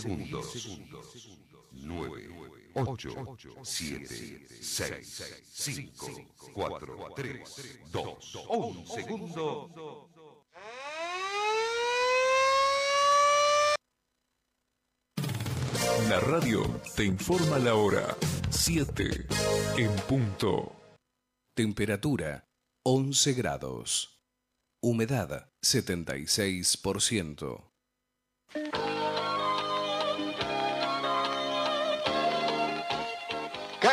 segundos. 9, 8, 7, 6, 5, 4, 3, 2, 1 segundo. La radio te informa la hora 7 en punto. Temperatura 11 grados. Humedad 76%.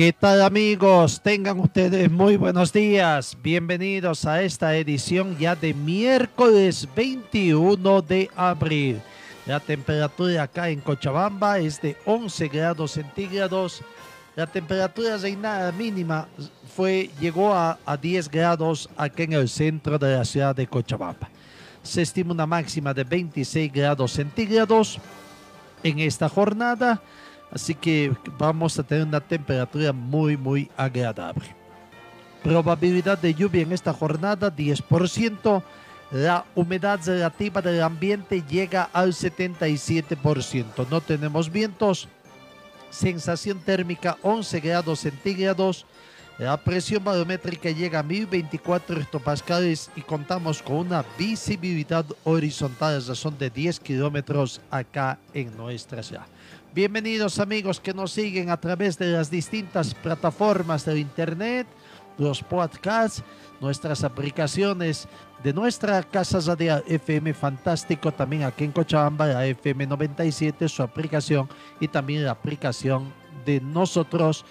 ¿Qué tal amigos? Tengan ustedes muy buenos días. Bienvenidos a esta edición ya de miércoles 21 de abril. La temperatura acá en Cochabamba es de 11 grados centígrados. La temperatura reinada mínima fue, llegó a, a 10 grados aquí en el centro de la ciudad de Cochabamba. Se estima una máxima de 26 grados centígrados en esta jornada. Así que vamos a tener una temperatura muy, muy agradable. Probabilidad de lluvia en esta jornada 10%. La humedad relativa del ambiente llega al 77%. No tenemos vientos. Sensación térmica 11 grados centígrados. La presión barométrica llega a 1024 hectopascales y contamos con una visibilidad horizontal a razón de 10 kilómetros acá en nuestra ciudad. Bienvenidos amigos que nos siguen a través de las distintas plataformas de internet, los podcasts, nuestras aplicaciones de nuestra casa radial FM Fantástico, también aquí en Cochabamba, la FM 97, su aplicación y también la aplicación de nosotros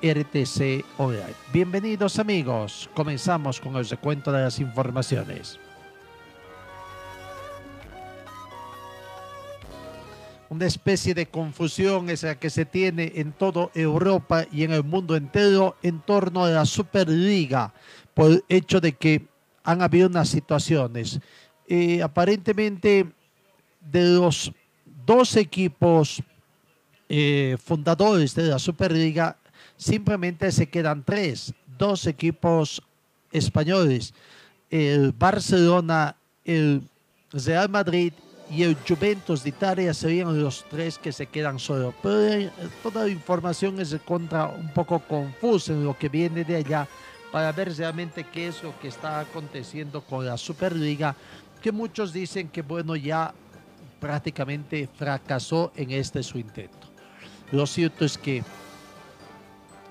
RTC Online. Bienvenidos amigos, comenzamos con el recuento de las informaciones. Una especie de confusión esa que se tiene en toda Europa y en el mundo entero en torno a la Superliga, por el hecho de que han habido unas situaciones. Eh, aparentemente, de los dos equipos eh, fundadores de la Superliga, simplemente se quedan tres, dos equipos españoles, el Barcelona, el Real Madrid y el Juventus de Italia serían los tres que se quedan solo. Pero eh, toda la información es contra un poco confusa en lo que viene de allá para ver realmente qué es lo que está aconteciendo con la Superliga, que muchos dicen que bueno ya prácticamente fracasó en este su intento. Lo cierto es que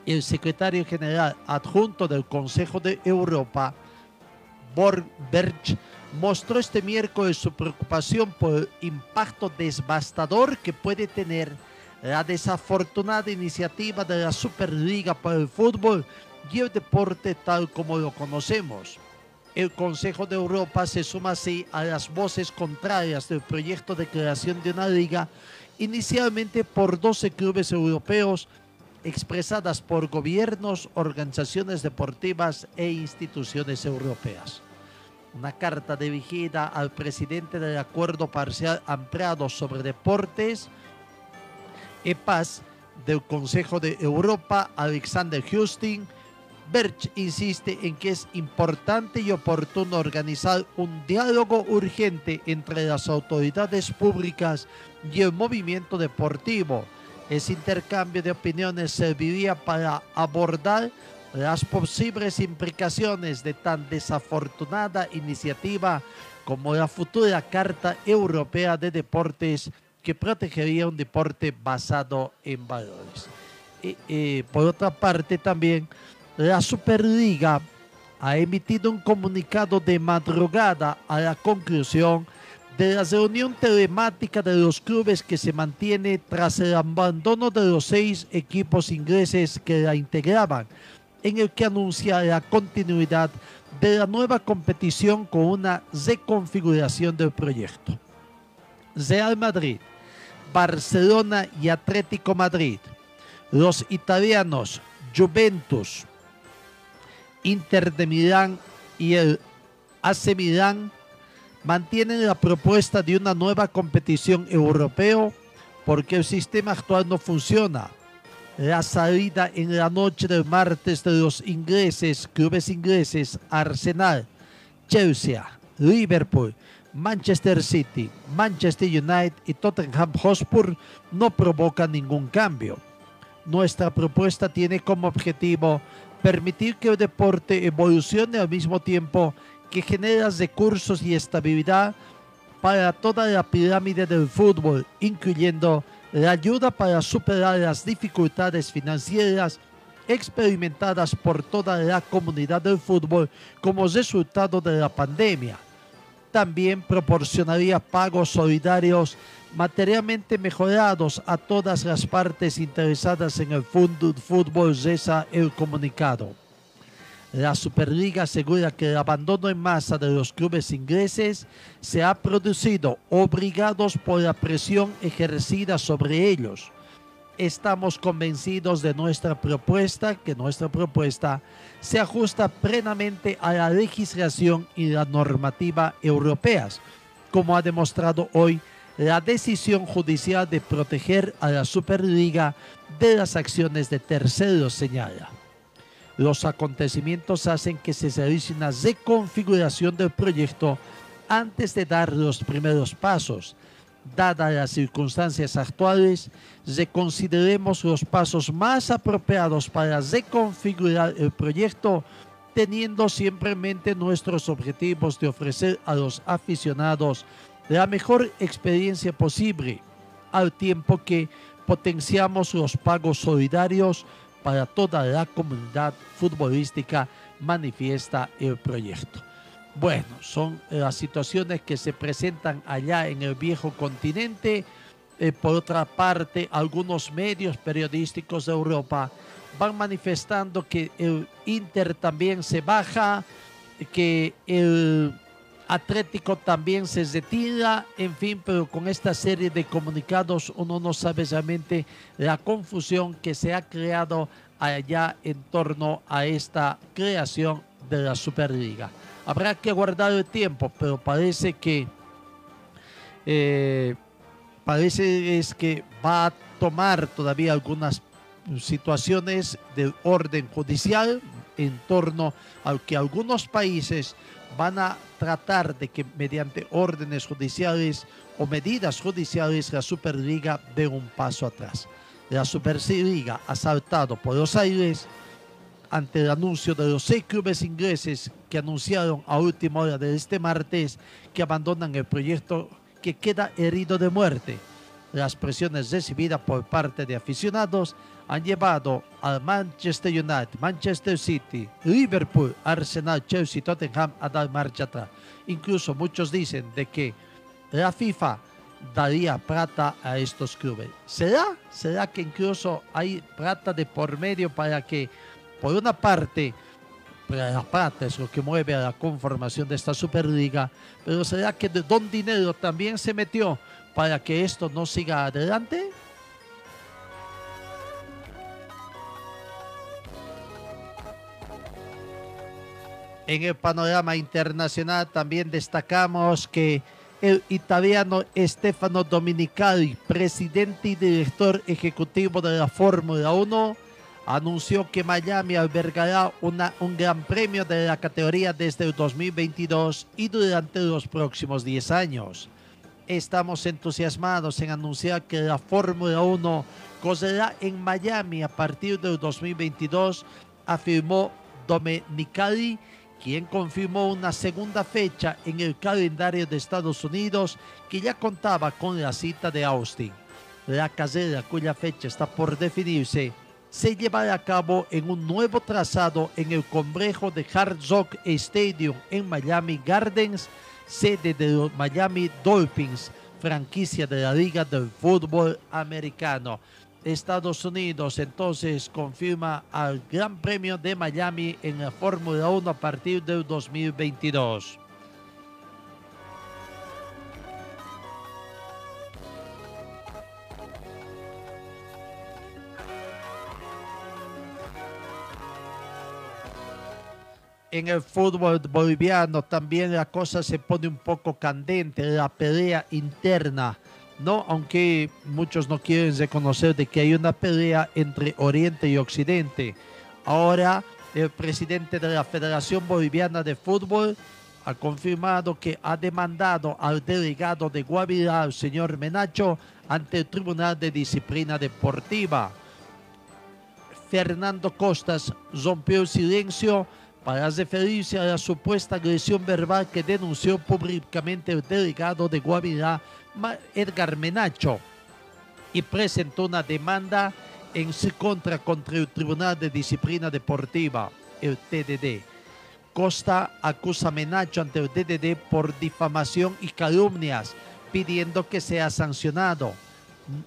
el secretario general adjunto del Consejo de Europa, Borg Berch, mostró este miércoles su preocupación por el impacto devastador que puede tener la desafortunada iniciativa de la Superliga para el fútbol y el deporte tal como lo conocemos. El Consejo de Europa se suma así a las voces contrarias del proyecto de creación de una liga, inicialmente por 12 clubes europeos, expresadas por gobiernos, organizaciones deportivas e instituciones europeas una carta dirigida al presidente del Acuerdo Parcial Ampliado sobre Deportes, EPAS, del Consejo de Europa, Alexander Houston. Berch insiste en que es importante y oportuno organizar un diálogo urgente entre las autoridades públicas y el movimiento deportivo. Ese intercambio de opiniones serviría para abordar las posibles implicaciones de tan desafortunada iniciativa como la futura Carta Europea de Deportes que protegería un deporte basado en valores. Y, por otra parte también, la Superliga ha emitido un comunicado de madrugada a la conclusión de la reunión telemática de los clubes que se mantiene tras el abandono de los seis equipos ingleses que la integraban en el que anuncia la continuidad de la nueva competición con una reconfiguración del proyecto. Real Madrid, Barcelona y Atlético Madrid, los italianos Juventus, Inter de Milán y el AC Milán mantienen la propuesta de una nueva competición europeo porque el sistema actual no funciona. La salida en la noche del martes de los ingleses, clubes ingleses, Arsenal, Chelsea, Liverpool, Manchester City, Manchester United y Tottenham Hotspur no provoca ningún cambio. Nuestra propuesta tiene como objetivo permitir que el deporte evolucione al mismo tiempo que genera recursos y estabilidad para toda la pirámide del fútbol, incluyendo la ayuda para superar las dificultades financieras experimentadas por toda la comunidad del fútbol como resultado de la pandemia. También proporcionaría pagos solidarios materialmente mejorados a todas las partes interesadas en el fútbol, reza el comunicado. La Superliga asegura que el abandono en masa de los clubes ingleses se ha producido obligados por la presión ejercida sobre ellos. Estamos convencidos de nuestra propuesta, que nuestra propuesta se ajusta plenamente a la legislación y la normativa europeas, como ha demostrado hoy la decisión judicial de proteger a la Superliga de las acciones de terceros, señala. Los acontecimientos hacen que se realice una reconfiguración del proyecto antes de dar los primeros pasos. Dadas las circunstancias actuales, reconsideremos los pasos más apropiados para reconfigurar el proyecto, teniendo siempre en mente nuestros objetivos de ofrecer a los aficionados la mejor experiencia posible, al tiempo que potenciamos los pagos solidarios para toda la comunidad futbolística, manifiesta el proyecto. Bueno, son las situaciones que se presentan allá en el viejo continente. Eh, por otra parte, algunos medios periodísticos de Europa van manifestando que el Inter también se baja, que el Atlético también se retira, en fin, pero con esta serie de comunicados uno no sabe realmente la confusión que se ha creado allá en torno a esta creación de la Superliga. Habrá que guardar el tiempo, pero parece que eh, parece es que va a tomar todavía algunas situaciones de orden judicial en torno a que algunos países van a tratar de que mediante órdenes judiciales o medidas judiciales la Superliga dé un paso atrás. La Superliga ha saltado por los aires ante el anuncio de los seis clubes ingleses que anunciaron a última hora de este martes que abandonan el proyecto que queda herido de muerte. Las presiones recibidas por parte de aficionados han llevado al Manchester United, Manchester City, Liverpool, Arsenal, Chelsea Tottenham a dar marcha atrás. Incluso muchos dicen de que la FIFA daría plata a estos clubes. ¿Será? ¿Será que incluso hay plata de por medio para que, por una parte, la plata es lo que mueve a la conformación de esta Superliga, pero ¿será que Don Dinero también se metió para que esto no siga adelante? En el panorama internacional también destacamos que el italiano Stefano Dominicali, presidente y director ejecutivo de la Fórmula 1, anunció que Miami albergará un gran premio de la categoría desde el 2022 y durante los próximos 10 años. Estamos entusiasmados en anunciar que la Fórmula 1 correrá en Miami a partir del 2022, afirmó Dominicali quien confirmó una segunda fecha en el calendario de Estados Unidos que ya contaba con la cita de Austin. La carrera cuya fecha está por definirse se llevará a cabo en un nuevo trazado en el complejo de Hard Rock Stadium en Miami Gardens, sede de los Miami Dolphins, franquicia de la Liga del Fútbol Americano. Estados Unidos entonces confirma al Gran Premio de Miami en la Fórmula 1 a partir del 2022. En el fútbol boliviano también la cosa se pone un poco candente, la pelea interna, ¿no? Aunque muchos no quieren reconocer de que hay una pelea entre Oriente y Occidente. Ahora el presidente de la Federación Boliviana de Fútbol ha confirmado que ha demandado al delegado de Guavirá, el señor Menacho, ante el Tribunal de Disciplina Deportiva. Fernando Costas rompió el silencio para referirse a la supuesta agresión verbal que denunció públicamente el delegado de Guavirá, Edgar Menacho, y presentó una demanda en su contra contra el Tribunal de Disciplina Deportiva, el TDD. Costa acusa a Menacho ante el TDD por difamación y calumnias, pidiendo que sea sancionado.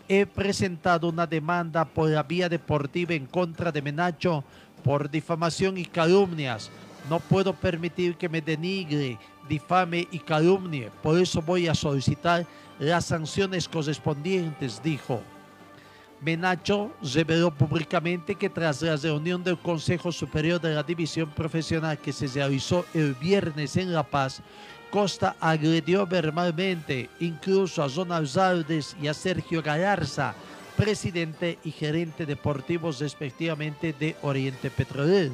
He presentado una demanda por la vía deportiva en contra de Menacho por difamación y calumnias. No puedo permitir que me denigre, difame y calumnie. Por eso voy a solicitar las sanciones correspondientes, dijo. Menacho reveló públicamente que tras la reunión del Consejo Superior de la División Profesional que se realizó el viernes en La Paz, Costa agredió verbalmente incluso a Ronald Zaldes y a Sergio Galarza, presidente y gerente deportivos respectivamente de Oriente Petrolero.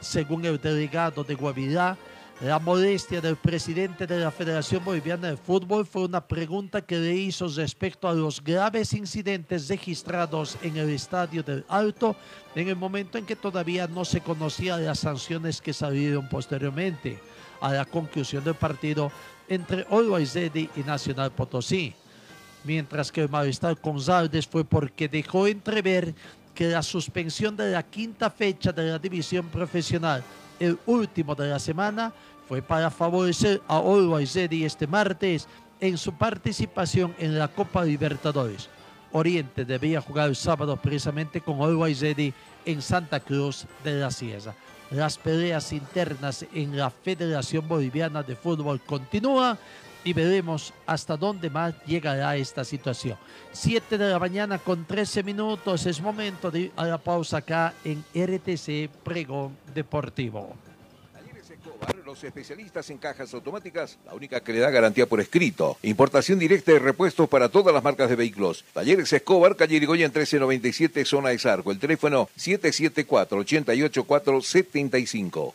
Según el delegado de Guavirá, la modestia del presidente de la Federación Boliviana de Fútbol fue una pregunta que le hizo respecto a los graves incidentes registrados en el Estadio del Alto en el momento en que todavía no se conocían las sanciones que salieron posteriormente a la conclusión del partido entre Always y Nacional Potosí. Mientras que el malestar con fue porque dejó entrever que la suspensión de la quinta fecha de la división profesional, el último de la semana, fue para favorecer a Always este martes en su participación en la Copa Libertadores. Oriente debía jugar el sábado precisamente con Always en Santa Cruz de la Sierra. Las peleas internas en la Federación Boliviana de Fútbol continúan y veremos hasta dónde más llegará esta situación. 7 de la mañana con 13 minutos, es momento de ir a la pausa acá en RTC Pregón Deportivo. Los especialistas en cajas automáticas, la única que le da garantía por escrito. Importación directa de repuestos para todas las marcas de vehículos. Talleres Escobar, calle Irigoyen 1397, zona de Sarco. El teléfono 774-88475.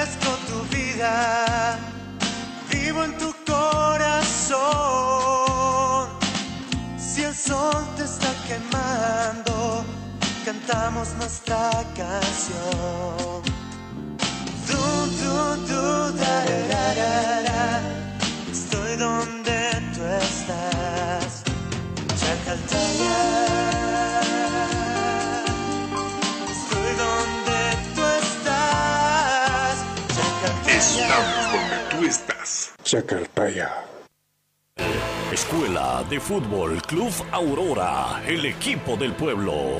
Vivo en tu corazón. Si el sol te está quemando, cantamos nuestra canción. Du, du, du, da, da, Estoy donde tú estás. Chacaltaya. Estamos donde tú estás. Chacartaya. Escuela de Fútbol Club Aurora, el equipo del pueblo.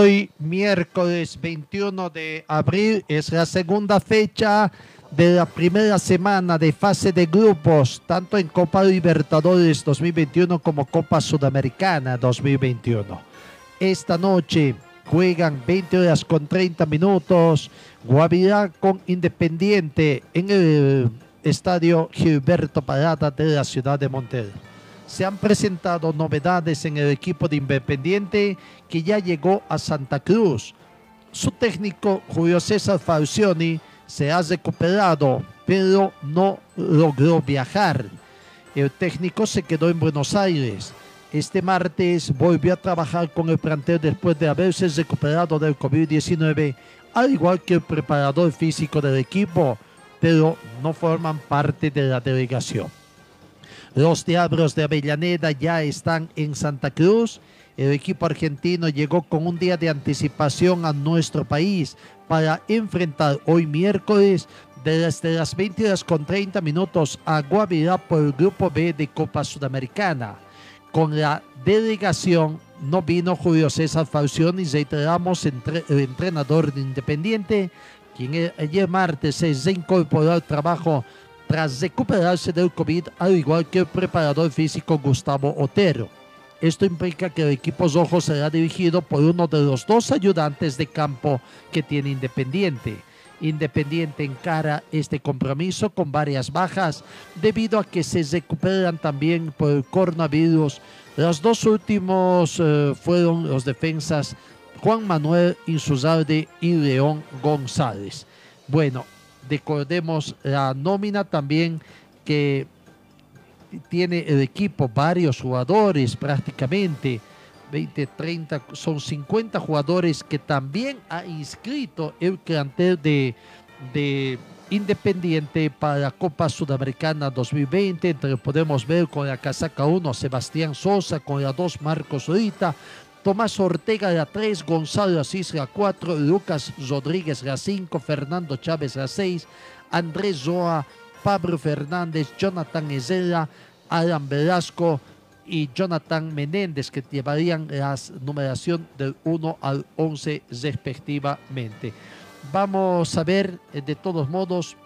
Hoy, miércoles 21 de abril, es la segunda fecha de la primera semana de fase de grupos, tanto en Copa Libertadores 2021 como Copa Sudamericana 2021. Esta noche juegan 20 horas con 30 minutos, Guavirá con Independiente en el Estadio Gilberto Parada de la ciudad de Montero se han presentado novedades en el equipo de Independiente que ya llegó a Santa Cruz. Su técnico Julio César Falcioni se ha recuperado, pero no logró viajar. El técnico se quedó en Buenos Aires. Este martes volvió a trabajar con el plantel después de haberse recuperado del COVID-19, al igual que el preparador físico del equipo, pero no forman parte de la delegación. Los Diablos de Avellaneda ya están en Santa Cruz. El equipo argentino llegó con un día de anticipación a nuestro país para enfrentar hoy miércoles desde las 20 horas con 30 minutos a Guavirá por el Grupo B de Copa Sudamericana. Con la delegación no vino Julio César Falcioni, reiteramos, entre, el entrenador de Independiente, quien ayer martes se reincorporó al trabajo tras recuperarse del COVID, al igual que el preparador físico Gustavo Otero. Esto implica que el equipo rojo será dirigido por uno de los dos ayudantes de campo que tiene Independiente. Independiente encara este compromiso con varias bajas debido a que se recuperan también por el coronavirus. Los dos últimos eh, fueron los defensas Juan Manuel Insulzarde y León González. Bueno, recordemos la nómina también que tiene el equipo, varios jugadores prácticamente, 20, 30, son 50 jugadores que también ha inscrito el plantel de, de Independiente para la Copa Sudamericana 2020. Entre podemos ver con la casaca 1 Sebastián Sosa, con la 2 Marcos Rita, Tomás Ortega la 3, Gonzalo Asís la 4, Lucas Rodríguez la 5, Fernando Chávez la 6, Andrés Zoa, Pablo Fernández, Jonathan Ezela, Alan Velasco y Jonathan Menéndez que llevarían la numeración del 1 al 11 respectivamente. Vamos a ver eh, de todos modos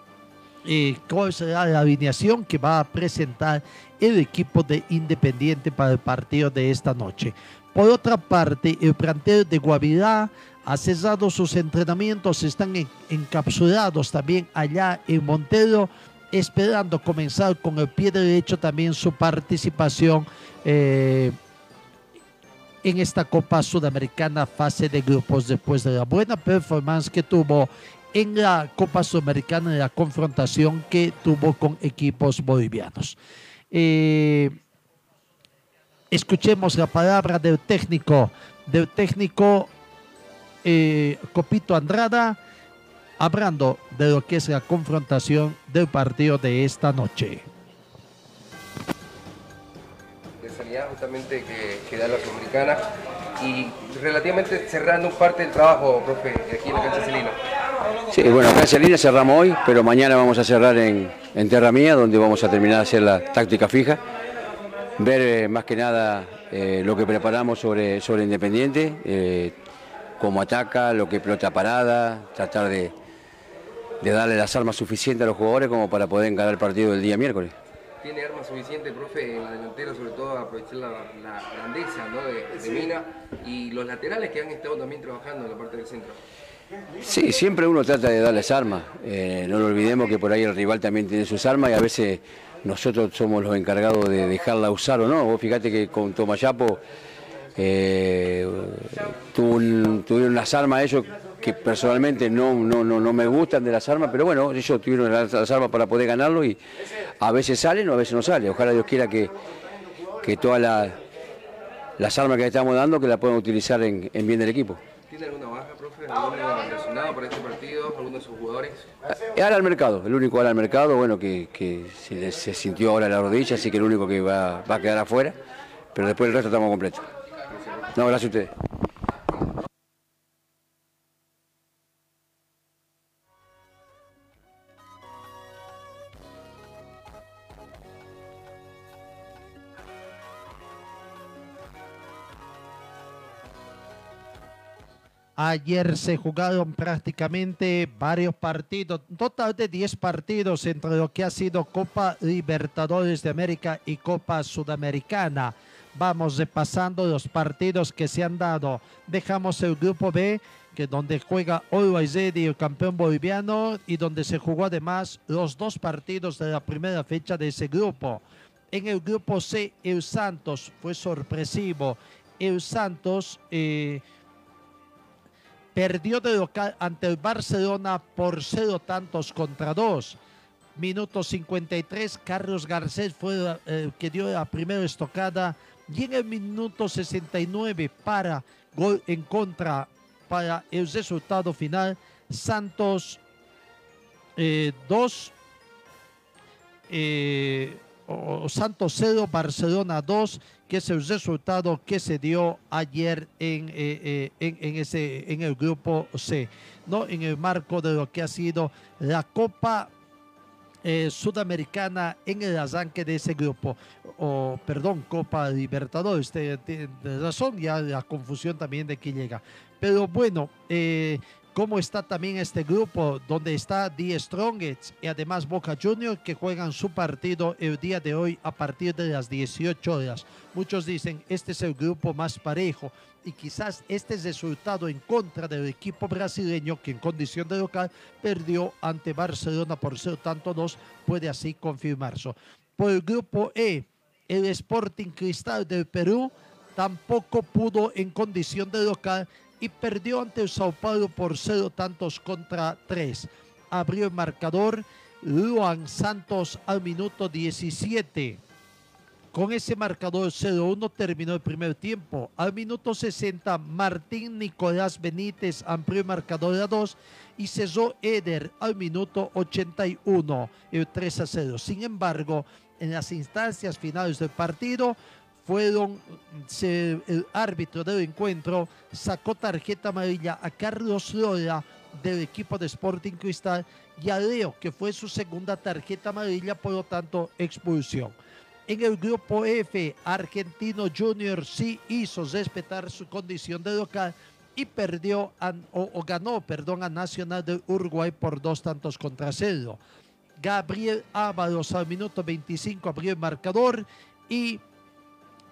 eh, cuál será la alineación que va a presentar el equipo de Independiente para el partido de esta noche. Por otra parte, el plantel de Guavirá ha cesado sus entrenamientos, están encapsulados también allá en Montero, esperando comenzar con el pie derecho también su participación eh, en esta Copa Sudamericana fase de grupos después de la buena performance que tuvo en la Copa Sudamericana en la confrontación que tuvo con equipos bolivianos. Eh, escuchemos la palabra del técnico, del técnico eh, Copito Andrada, hablando de lo que es la confrontación del partido de esta noche. justamente que, que da la Sudamericana y relativamente cerrando parte del trabajo, profe, aquí en la cancha Celina. Sí, bueno, acá en Celina cerramos hoy, pero mañana vamos a cerrar en, en Terra Mía, donde vamos a terminar de hacer la táctica fija, ver eh, más que nada eh, lo que preparamos sobre, sobre Independiente, eh, cómo ataca, lo que pelota parada, tratar de, de darle las armas suficientes a los jugadores como para poder encarar el partido del día miércoles. Tiene armas suficientes, profe, en la delantera, sobre todo aprovechar la, la grandeza ¿no? de, de Mina y los laterales que han estado también trabajando en la parte del centro. Sí, siempre uno trata de darles armas. Eh, no lo olvidemos que por ahí el rival también tiene sus armas y a veces nosotros somos los encargados de dejarla usar o no. Vos fíjate que con Tomayapo eh, tuvo un- tuvieron unas armas ellos que personalmente no, no, no, no me gustan de las armas, pero bueno, ellos tuvieron las, las armas para poder ganarlo y a veces salen o a veces no salen. Ojalá Dios quiera que, que todas las, las armas que estamos dando que las puedan utilizar en, en bien del equipo. ¿Tiene alguna este? ¿Alguno de sus jugadores? Eh, Ahora al mercado, el único ahora al mercado, bueno, que, se sintió ahora la rodilla, así que el único que va, va a quedar afuera, pero después el resto estamos completos. No, gracias a ustedes. Ayer se jugaron prácticamente varios partidos, total de 10 partidos entre lo que ha sido Copa Libertadores de América y Copa Sudamericana. Vamos repasando los partidos que se han dado. Dejamos el grupo B, que donde juega Always Ready, el campeón boliviano, y donde se jugó además los dos partidos de la primera fecha de ese grupo. En el grupo C, el Santos fue sorpresivo. El Santos eh, perdió de local ante el Barcelona por cero tantos contra dos. Minuto 53, Carlos Garcés fue el que dio la primera estocada y en el minuto 69 para gol en contra para el resultado final. Santos 2, eh, o Santos 0, Barcelona 2, que es el resultado que se dio ayer en, eh, eh, en, en ese, en el grupo C, ¿no? en el marco de lo que ha sido la Copa eh, Sudamericana en el arranque de ese grupo, o perdón, Copa Libertadores, tiene razón, ya la confusión también de que llega. Pero bueno, cómo está también este grupo donde está The Strongest y además Boca Juniors que juegan su partido el día de hoy a partir de las 18 horas. Muchos dicen este es el grupo más parejo y quizás este resultado en contra del equipo brasileño que en condición de local perdió ante Barcelona por ser tanto dos puede así confirmarse. Por el grupo E, el Sporting Cristal del Perú tampoco pudo en condición de local y perdió ante el Sao Paulo por cero tantos contra tres. Abrió el marcador Luan Santos al minuto 17. Con ese marcador 0-1 terminó el primer tiempo. Al minuto 60, Martín Nicolás Benítez amplió el marcador a 2 y cesó Eder al minuto 81, el 3 a 0. Sin embargo, en las instancias finales del partido, fueron, se- el árbitro del encuentro sacó tarjeta amarilla a Carlos Lola del equipo de Sporting Cristal y a Leo, que fue su segunda tarjeta amarilla, por lo tanto, expulsión. En el grupo F, Argentino Junior sí hizo respetar su condición de local y perdió o ganó, perdón, a Nacional del Uruguay por dos tantos contra cero. Gabriel Ábalos al minuto 25 abrió el marcador y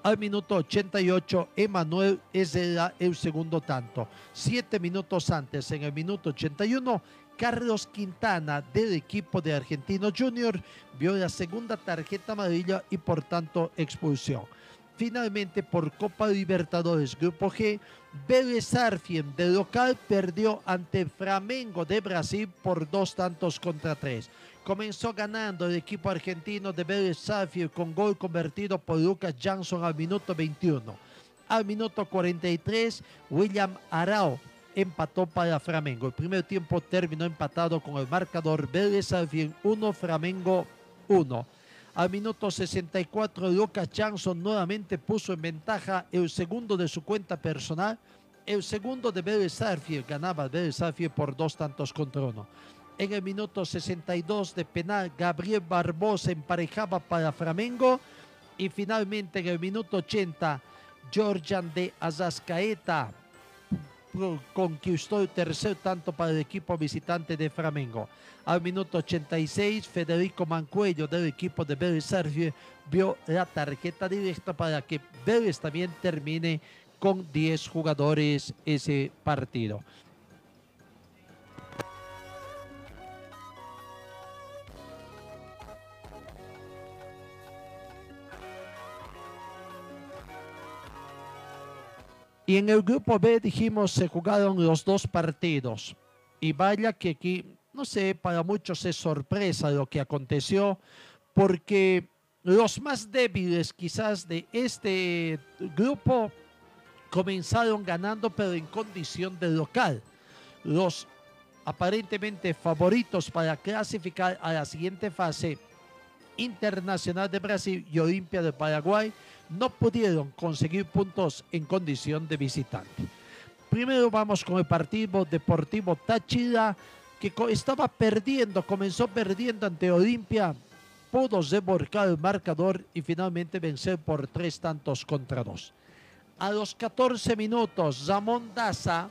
al minuto 88, Emanuel es el, segundo tanto. Siete minutos antes, en el minuto 81, Carlos Quintana del equipo de Argentino Junior vio la segunda tarjeta amarilla y por tanto expulsión. Finalmente, por Copa Libertadores Grupo G, Vélez Arfiem de local perdió ante Flamengo de Brasil por dos tantos contra tres. Comenzó ganando el equipo argentino de Vélez Sarsfield con gol convertido por Lucas Johnson al minuto 21. Al minuto 43, William Arao empató para Flamengo. El primer tiempo terminó empatado con el marcador Vélez Sarsfield 1, Flamengo 1. Al minuto 64, Lucas Johnson nuevamente puso en ventaja el segundo de su cuenta personal. El segundo de Vélez Sarfield ganaba Vélez Sarfield por dos tantos contra uno. En el minuto 62 de penal, Gabriel Barbosa emparejaba para Flamengo. Y finalmente en el minuto 80, Georgian de Azascaeta conquistó el tercer tanto para el equipo visitante de Flamengo. Al minuto 86, Federico Mancuello del equipo de Vélez Sergio vio la tarjeta directa para que Vélez también termine con 10 jugadores ese partido. Y en el grupo B dijimos se jugaron los dos partidos. Y vaya que aquí, no sé, para muchos es sorpresa lo que aconteció, porque los más débiles quizás de este grupo comenzaron ganando, pero en condición de local. Los aparentemente favoritos para clasificar a la siguiente fase Internacional de Brasil y Olimpia de Paraguay no pudieron conseguir puntos en condición de visitante. Primero vamos con el partido Deportivo Táchira, que estaba perdiendo, comenzó perdiendo ante Olimpia, pudo desborcar el marcador y finalmente vencer por tres tantos contra dos. A los 14 minutos, Zamón Daza,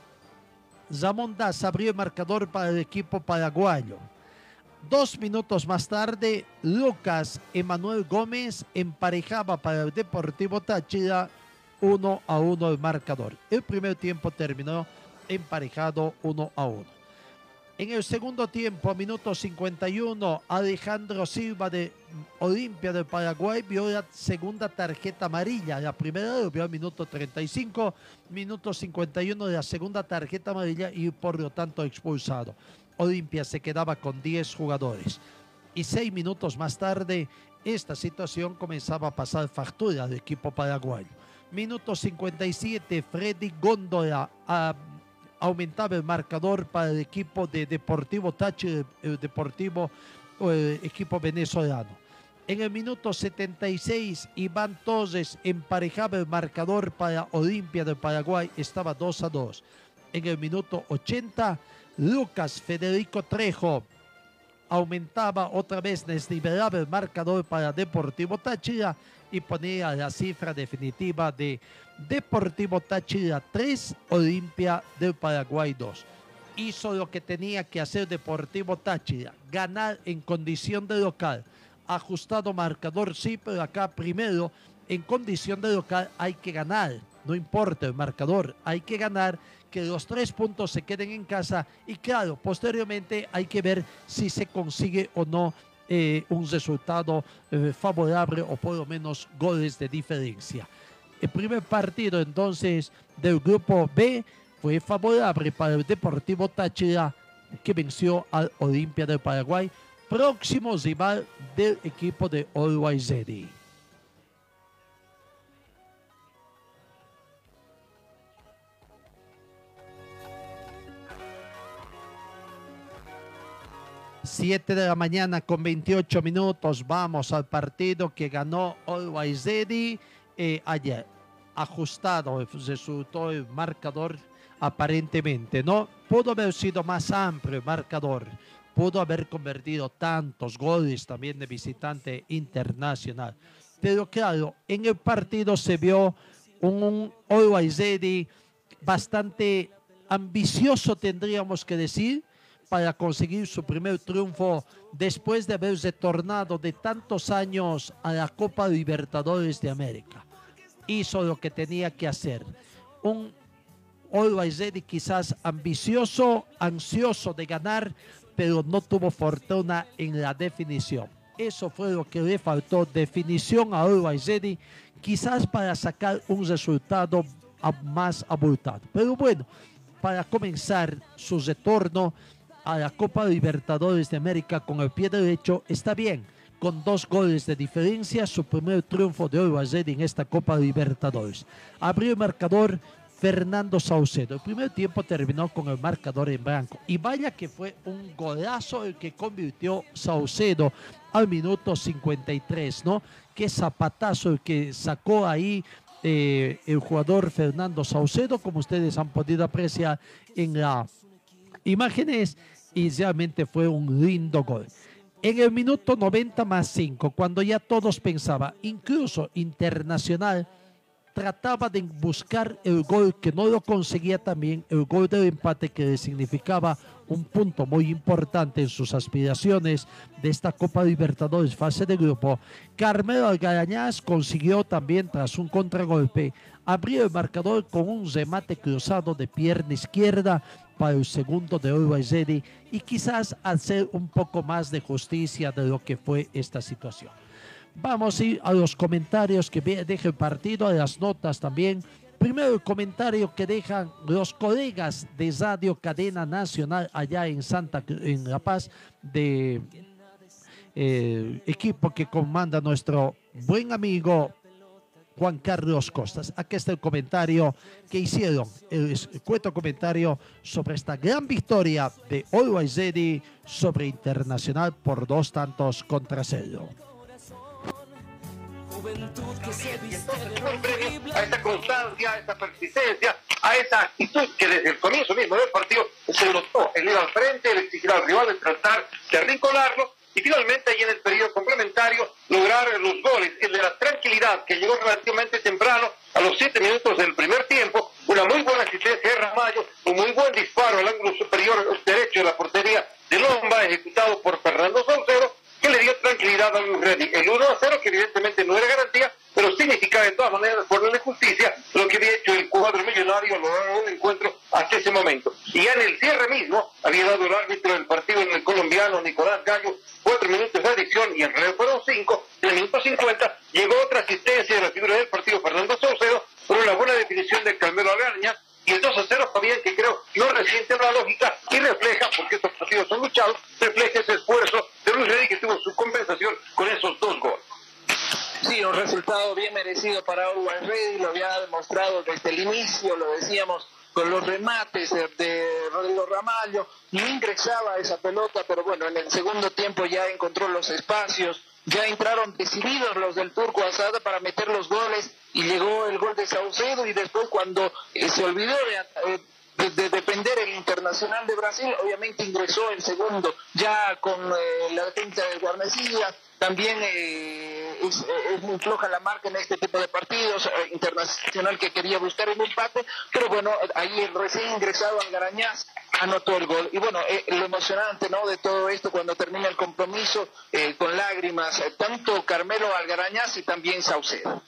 Zamón Daza abrió el marcador para el equipo paraguayo. Dos minutos más tarde, Lucas Emanuel Gómez emparejaba para el Deportivo Táchira 1 a 1 el marcador. El primer tiempo terminó emparejado 1 a 1. En el segundo tiempo, minuto 51, Alejandro Silva de Olimpia de Paraguay vio la segunda tarjeta amarilla. La primera lo vio minuto 35, minuto 51 de la segunda tarjeta amarilla y por lo tanto expulsado. Olimpia se quedaba con 10 jugadores. Y seis minutos más tarde, esta situación comenzaba a pasar factura al equipo paraguayo. Minuto 57, Freddy Góndola ah, aumentaba el marcador para el equipo de Deportivo Táchira, el Deportivo equipo venezolano. En el minuto 76, Iván Torres emparejaba el marcador para Olimpia de Paraguay, estaba 2 a 2. En el minuto 80, Lucas Federico Trejo aumentaba otra vez, desnivelaba el marcador para Deportivo Táchira y ponía la cifra definitiva de Deportivo Táchira 3, Olimpia del Paraguay 2. Hizo lo que tenía que hacer Deportivo Táchira, ganar en condición de local. Ajustado marcador, sí, pero acá primero, en condición de local hay que ganar. No importa el marcador, hay que ganar que los tres puntos se queden en casa y claro, posteriormente hay que ver si se consigue o no eh, un resultado eh, favorable o por lo menos goles de diferencia. El primer partido entonces del grupo B fue favorable para el Deportivo Táchira que venció al Olimpia del Paraguay, próximo rival del equipo de Always. Siete de la mañana con 28 minutos. Vamos al partido que ganó Always Ready eh, ayer. Ajustado resultó el marcador aparentemente, ¿no? Pudo haber sido más amplio el marcador. Pudo haber convertido tantos goles también de visitante internacional. Pero claro, en el partido se vio un Always Ready bastante ambicioso, tendríamos que decir, para conseguir su primer triunfo después de haber retornado de tantos años a la Copa Libertadores de América. Hizo lo que tenía que hacer. Un Always Ready quizás ambicioso, ansioso de ganar, pero no tuvo fortuna en la definición. Eso fue lo que le faltó, definición a Always Ready, quizás para sacar un resultado más abultado. Pero bueno, para comenzar su retorno, a la Copa Libertadores de América con el pie derecho está bien. Con dos goles de diferencia, su primer triunfo de hoy en esta Copa Libertadores. Abrió el marcador Fernando Saucedo. El primer tiempo terminó con el marcador en blanco. Y vaya que fue un golazo el que convirtió Saucedo al minuto 53, ¿no? Qué zapatazo que sacó ahí eh, el jugador Fernando Saucedo, como ustedes han podido apreciar en las imágenes, y realmente fue un lindo gol. En el minuto 90 más 5, cuando ya todos pensaban, incluso Internacional, trataba de buscar el gol que no lo conseguía también, el gol del empate que le significaba un punto muy importante en sus aspiraciones de esta Copa Libertadores fase de grupo. Carmelo Algarañaz consiguió también tras un contragolpe abrir el marcador con un remate cruzado de pierna izquierda para el segundo de Uruguay y quizás hacer un poco más de justicia de lo que fue esta situación. Vamos a ir a los comentarios que deje el partido, a las notas también. Primero el comentario que dejan los colegas de Radio Cadena Nacional allá en Santa en La Paz de eh, equipo que comanda nuestro buen amigo Juan Carlos Costas. Aquí está el comentario que hicieron, el, cuento comentario sobre esta gran victoria de Always sobre Internacional por dos tantos contra cero juventud que se a esa constancia, a esa persistencia, a esa actitud que desde el comienzo mismo del partido se notó, el ir al frente, el exigir al rival, el tratar de arrinconarlo y finalmente ahí en el periodo complementario lograr los goles, el de la tranquilidad que llegó relativamente temprano a los siete minutos del primer tiempo, una muy buena asistencia de Ramallo, un muy buen disparo al ángulo superior derecho de la portería de Lomba ejecutado por Fernando Saucedo que le dio tranquilidad a Luis Reddy. El 1 a 0, que evidentemente no era garantía, pero significaba de todas maneras ponerle justicia lo que había hecho el cuadro millonario a lo largo del encuentro hasta ese momento. Y ya en el cierre mismo había dado el árbitro del partido en el colombiano Nicolás Gallo cuatro minutos de adición y en realidad fueron cinco. En el minuto 50 llegó otra asistencia de la figura del partido Fernando Saucedo por una buena definición de Calmero Agaña y el 2 a 0 también que creo no resiente la lógica y refleja, porque estos partidos son luchados, refleja ese esfuerzo de Luis Rey que tuvo su compensación con esos dos goles. Sí, un resultado bien merecido para Uruguay Ready, lo había demostrado desde el inicio, lo decíamos con los remates de Rodrigo Ramallo, no ingresaba esa pelota, pero bueno, en el segundo tiempo ya encontró los espacios, ya entraron decididos los del Turco Asada para meter los goles y llegó el gol de Saucedo y después cuando eh, se olvidó de, eh, de, defender el Internacional de Brasil, obviamente ingresó el segundo ya con eh, la defensa de Guarnecilla, también es, muy floja la marca en este tipo de partidos, Internacional que quería buscar el empate, pero bueno, ahí el recién ingresado Algarañaz anotó el gol. Y bueno, lo emocionante ¿no? de todo esto cuando termina el compromiso con lágrimas, tanto Carmelo Algarañaz y también Saucedo.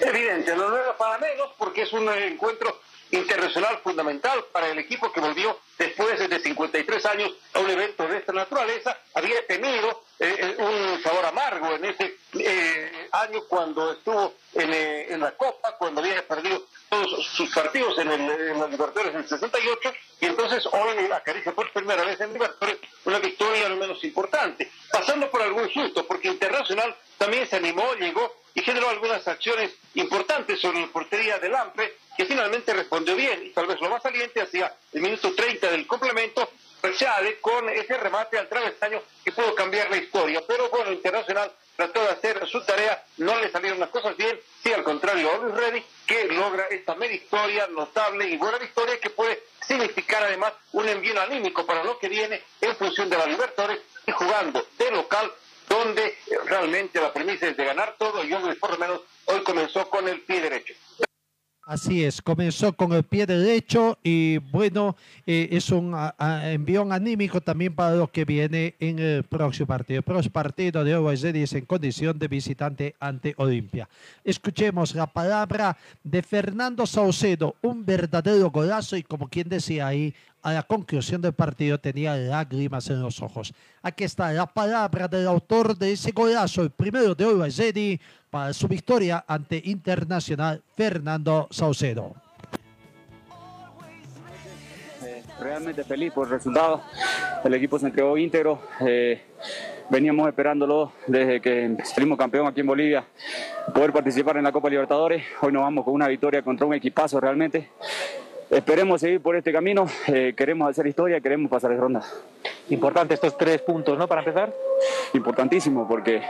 Evidente, no era para menos porque es un encuentro internacional fundamental para el equipo que volvió después de 53 años a un evento de esta naturaleza. Había tenido eh, eh, un sabor amargo en ese eh, año cuando estuvo en, la Copa, cuando había perdido todos sus partidos en, el, en los Libertadores en el 68, y entonces hoy acaricia por primera vez en Libertadores una victoria al menos importante, pasando por algún susto, porque Internacional también se animó, llegó y generó algunas acciones importantes sobre la portería del AMPE, que finalmente respondió bien, y tal vez lo más saliente hacia el minuto 30 del complemento, Chale con ese remate al travesaño que pudo cambiar la historia. Pero bueno, Internacional trató de hacer su tarea, no le salieron las cosas bien, sí al contrario Luis Reddy, que logra esta victoria notable y buena victoria que puede significar además un envío anímico para lo que viene en función de la Libertadores y jugando de local donde realmente la premisa es de ganar todo y hoy por lo menos hoy comenzó con el pie derecho. Así es, comenzó con el pie derecho y bueno, eh, es un envión anímico también para lo que viene en el próximo partido. El próximo partido de es en condición de visitante ante Olimpia. Escuchemos la palabra de Fernando Saucedo, un verdadero golazo y como quien decía ahí, a la conclusión del partido tenía lágrimas en los ojos. Aquí está la palabra del autor de ese golazo, el primero de Uruguay para su victoria ante Internacional, Fernando Saucedo. Eh, realmente feliz por el resultado. El equipo se entregó íntegro. Eh, veníamos esperándolo desde que salimos campeón aquí en Bolivia, poder participar en la Copa Libertadores. Hoy nos vamos con una victoria contra un equipazo realmente esperemos seguir por este camino, eh, queremos hacer historia, queremos pasar de ronda. Importante estos tres puntos, ¿no? Para empezar. Importantísimo porque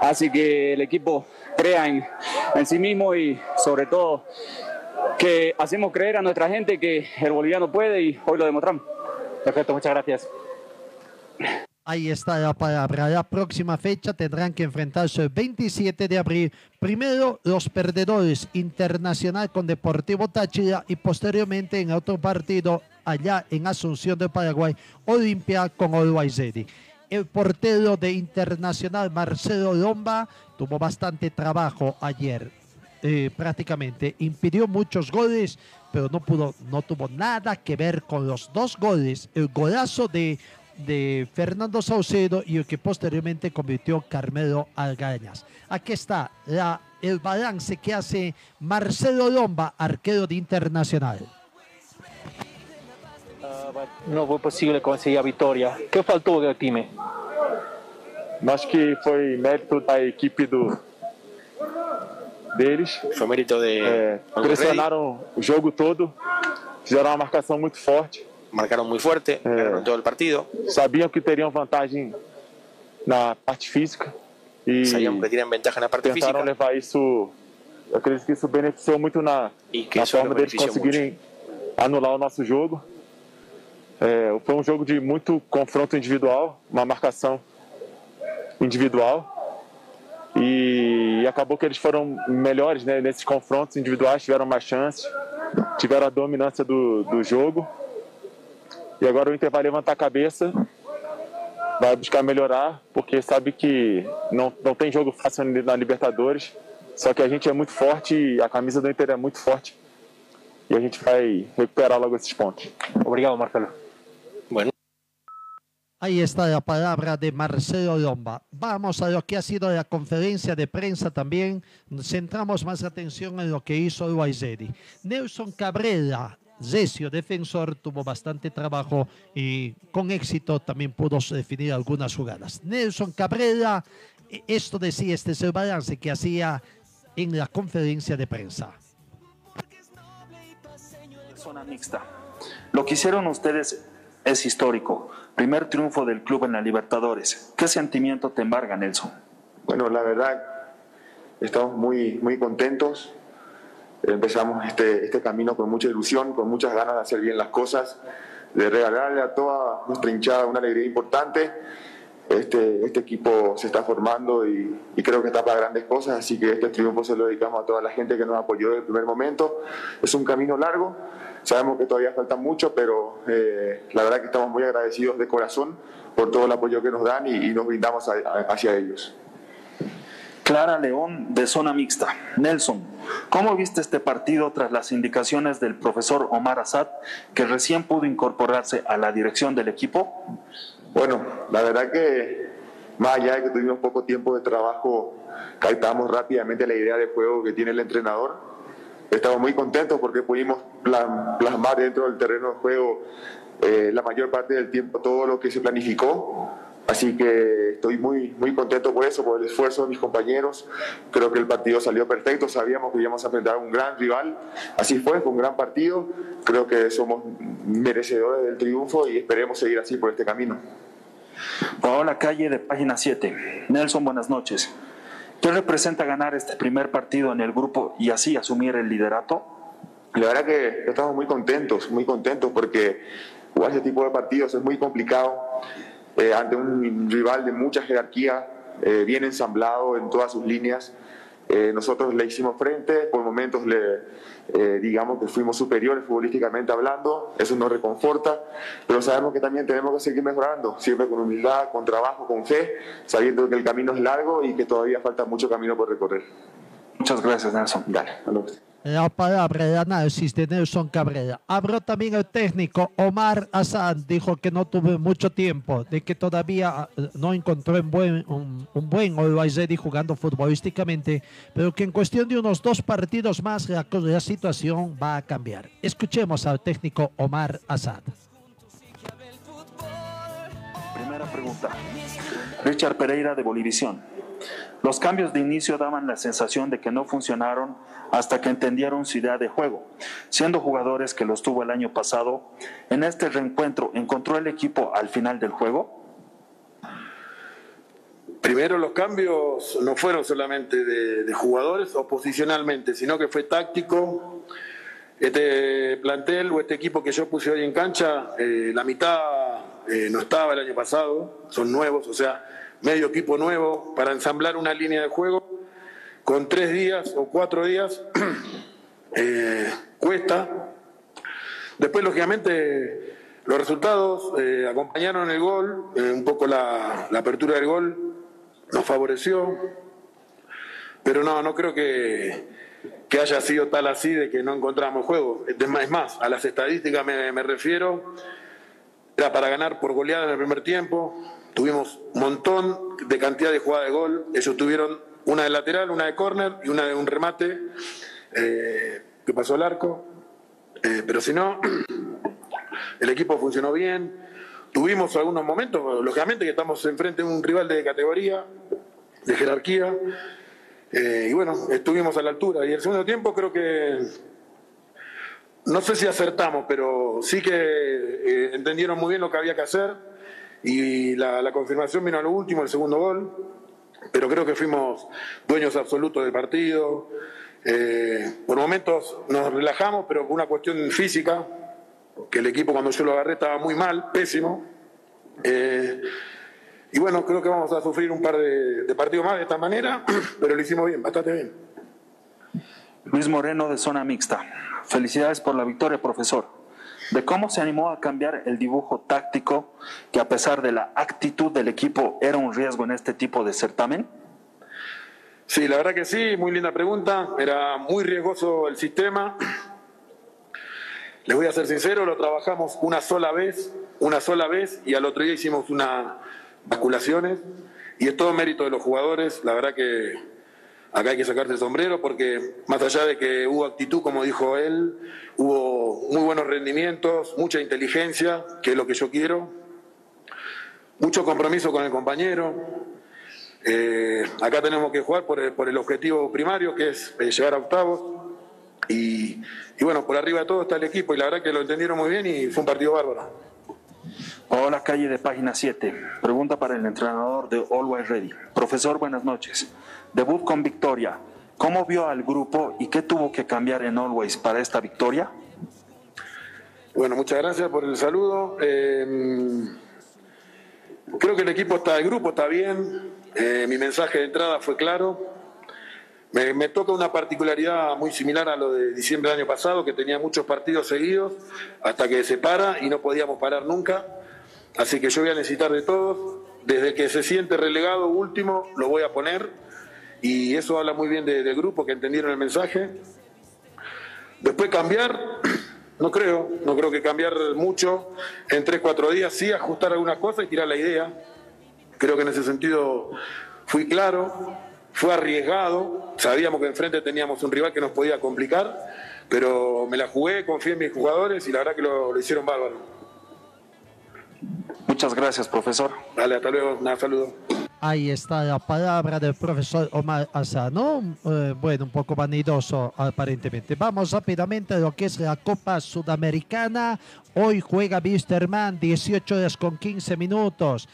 hace que el equipo crea en, en sí mismo y sobre todo que hacemos creer a nuestra gente que el boliviano puede y hoy lo demostramos. Perfecto, muchas gracias. Ahí está la palabra. La próxima fecha tendrán que enfrentarse el 27 de abril. Primero los perdedores Internacional con Deportivo Táchira y posteriormente en otro partido allá en Asunción de Paraguay, Olimpia con Always El portero de Internacional, Marcelo Lomba, tuvo bastante trabajo ayer. Eh, prácticamente impidió muchos goles, pero no pudo, no tuvo nada que ver con los dos goles. El golazo de de Fernando Saucedo y el que posteriormente convirtió Carmelo Algañas. Aquí está la, el balance que hace Marcelo Lomba, arquero de Internacional. não foi possível conseguir a vitória. O que faltou do time? Acho que foi mérito da equipe do deles. Foi mérito de. É, pressionaram o jogo todo, fizeram uma marcação muito forte. Marcaram muito forte, É. ganaron todo el partido. Sabiam que teriam vantagem na parte física e Sabían que tenían ventaja en la parte tentaram física. levar isso. Eu acredito que isso beneficiou muito na, na forma deles conseguirem anular o nosso jogo. É, foi um jogo de muito confronto individual, uma marcação individual. E acabou que eles foram melhores né, nesses confrontos individuais, tiveram mais chances, tiveram a dominância do, do jogo. E agora o Inter vai levantar a cabeça, vai buscar melhorar, porque sabe que não, não tem jogo fácil na Libertadores. Só que a gente é muito forte e a camisa do Inter é muito forte. E a gente vai recuperar logo esses pontos. Obrigado, Marcelo. Ahí está la palabra de Marcelo Lomba. Vamos a lo que ha sido la conferencia de prensa también. Centramos más atención en lo que hizo el Guaiseri. Nelson Cabrera, Zesio, defensor, tuvo bastante trabajo y con éxito también pudo definir algunas jugadas. Nelson Cabrera, eh, esto decía, este es el balance que hacía en la conferencia de prensa. Zona mixta. Lo que hicieron ustedes es histórico. Primer triunfo del club en la Libertadores. ¿Qué sentimiento te embarga, Nelson? Bueno, la verdad, estamos muy, muy contentos. Empezamos este, este camino con mucha ilusión, con muchas ganas de hacer bien las cosas, de regalarle a toda nuestra hinchada una alegría importante. Este, este equipo se está formando y, y creo que está para grandes cosas, así que este triunfo se lo dedicamos a toda la gente que nos apoyó desde el primer momento. Es un camino largo, sabemos que todavía falta mucho, pero eh, la verdad que estamos muy agradecidos de corazón por todo el apoyo que nos dan y, y nos brindamos a- a- hacia ellos. Clara León, de zona mixta. Nelson, ¿cómo viste este partido tras las indicaciones del profesor Omar Azad, que recién pudo incorporarse a la dirección del equipo? Bueno, la verdad que más allá de que tuvimos poco tiempo de trabajo, captamos rápidamente la idea de juego que tiene el entrenador. Estamos muy contentos porque pudimos plasmar dentro del terreno de juego eh, la mayor parte del tiempo todo lo que se planificó. Así que estoy muy, muy contento por eso, por el esfuerzo de mis compañeros. Creo que el partido salió perfecto, sabíamos que íbamos a enfrentar a un gran rival. Así fue, fue un gran partido. Creo que somos merecedores del triunfo y esperemos seguir así por este camino. Paola Calle, de página 7. Nelson, buenas noches. ¿Qué representa ganar este primer partido en el grupo y así asumir el liderato? La verdad que estamos muy contentos, muy contentos porque jugar ese tipo de partidos es muy complicado eh, ante un rival de mucha jerarquía, eh, bien ensamblado en todas sus líneas. Eh, nosotros le hicimos frente, por momentos le, eh, digamos que fuimos superiores futbolísticamente hablando, eso nos reconforta, pero sabemos que también tenemos que seguir mejorando, siempre con humildad, con trabajo, con fe, sabiendo que el camino es largo y que todavía falta mucho camino por recorrer. Muchas gracias, Nelson. Dale, a usted. La palabra de análisis de Nelson Cabrera. Habló también el técnico Omar Hassan, dijo que no tuvo mucho tiempo, de que todavía eh, no encontró un buen, un, un buen jugando futbolísticamente, pero que en cuestión de unos dos partidos más la, la situación va a cambiar. Escuchemos al técnico Omar Hassan. Primera pregunta. Richard Pereira de Bolivisión. Los cambios de inicio daban la sensación de que no funcionaron hasta que entendieron su idea de juego. Siendo jugadores que los tuvo el año pasado, en este reencuentro, ¿encontró el equipo al final del juego? Primero los cambios no fueron solamente de, jugadores o posicionalmente, sino que fue táctico. Este plantel o este equipo que yo puse hoy en cancha, eh, la mitad eh, no estaba el año pasado, son nuevos, o sea, medio equipo nuevo para ensamblar una línea de juego con tres días o cuatro días eh, cuesta. Después, lógicamente, los resultados eh, acompañaron el gol, eh, un poco la, apertura del gol nos favoreció, pero no, no creo que, que haya sido tal así de que no encontramos juego. Es más, a las estadísticas me refiero, era para ganar por goleada en el primer tiempo, tuvimos un montón de cantidad de jugadas de gol, ellos tuvieron una de lateral, una de córner y una de un remate eh, que pasó al arco, Eh, pero si no, el equipo funcionó bien, tuvimos algunos momentos, lógicamente que estamos enfrente de un rival de categoría, de jerarquía, eh, y bueno, estuvimos a la altura. Y el segundo tiempo creo que, no sé si acertamos, pero sí que entendieron muy bien lo que había que hacer. Y la, confirmación vino a lo último, el segundo gol. Pero creo que fuimos dueños absolutos del partido. Eh, por momentos nos relajamos, pero por una cuestión física, que el equipo cuando yo lo agarré estaba muy mal, pésimo. Eh, y bueno, creo que vamos a sufrir un par de partidos más de esta manera, pero lo hicimos bien, bastante bien. Luis Moreno de Zona Mixta. Felicidades por la victoria, profesor. ¿De cómo se animó a cambiar el dibujo táctico que a pesar de la actitud del equipo era un riesgo en este tipo de certamen? Sí, la verdad que sí, muy linda pregunta. Era muy riesgoso el sistema. Les voy a ser sincero, lo trabajamos una sola vez, una sola vez, y al otro día hicimos unas basculaciones. Y es todo mérito de los jugadores. La verdad que acá hay que sacarse el sombrero porque más allá de que hubo actitud, como dijo él, hubo muy buenos rendimientos, mucha inteligencia, que es lo que yo quiero, mucho compromiso con el compañero. Eh, acá tenemos que jugar por el, objetivo primario, que es eh, llegar a octavos. Y, y bueno, por arriba de todo está el equipo y la verdad que lo entendieron muy bien y fue un partido bárbaro. Hola, calle de página 7. Pregunta para el entrenador de Always Ready. Profesor, buenas noches. Debut con victoria. ¿Cómo vio al grupo y qué tuvo que cambiar en Always para esta victoria? Bueno, muchas gracias por el saludo. Eh, creo que el equipo está, el grupo está bien. Eh, mi mensaje de entrada fue claro. Me, toca una particularidad muy similar a lo de diciembre del año pasado, que tenía muchos partidos seguidos hasta que se para y no podíamos parar nunca. Así que yo voy a necesitar de todos. Desde que se siente relegado último, lo voy a poner. Y eso habla muy bien de- del grupo, que entendieron el mensaje. Después cambiar, no creo, no creo que cambiar mucho en tres, cuatro días, sí ajustar algunas cosas y tirar la idea. Creo que en ese sentido fui claro, fue arriesgado, sabíamos que enfrente teníamos un rival que nos podía complicar, pero me la jugué, confié en mis jugadores y la verdad que lo, lo hicieron bárbaro. Muchas gracias, profesor. Dale, hasta luego, nada, saludos. Ahí está la palabra del profesor Omar Asano. Eh, bueno, un poco vanidoso aparentemente. Vamos rápidamente a lo que es la Copa Sudamericana. Hoy juega Wisterman, 18 horas con 15 minutos.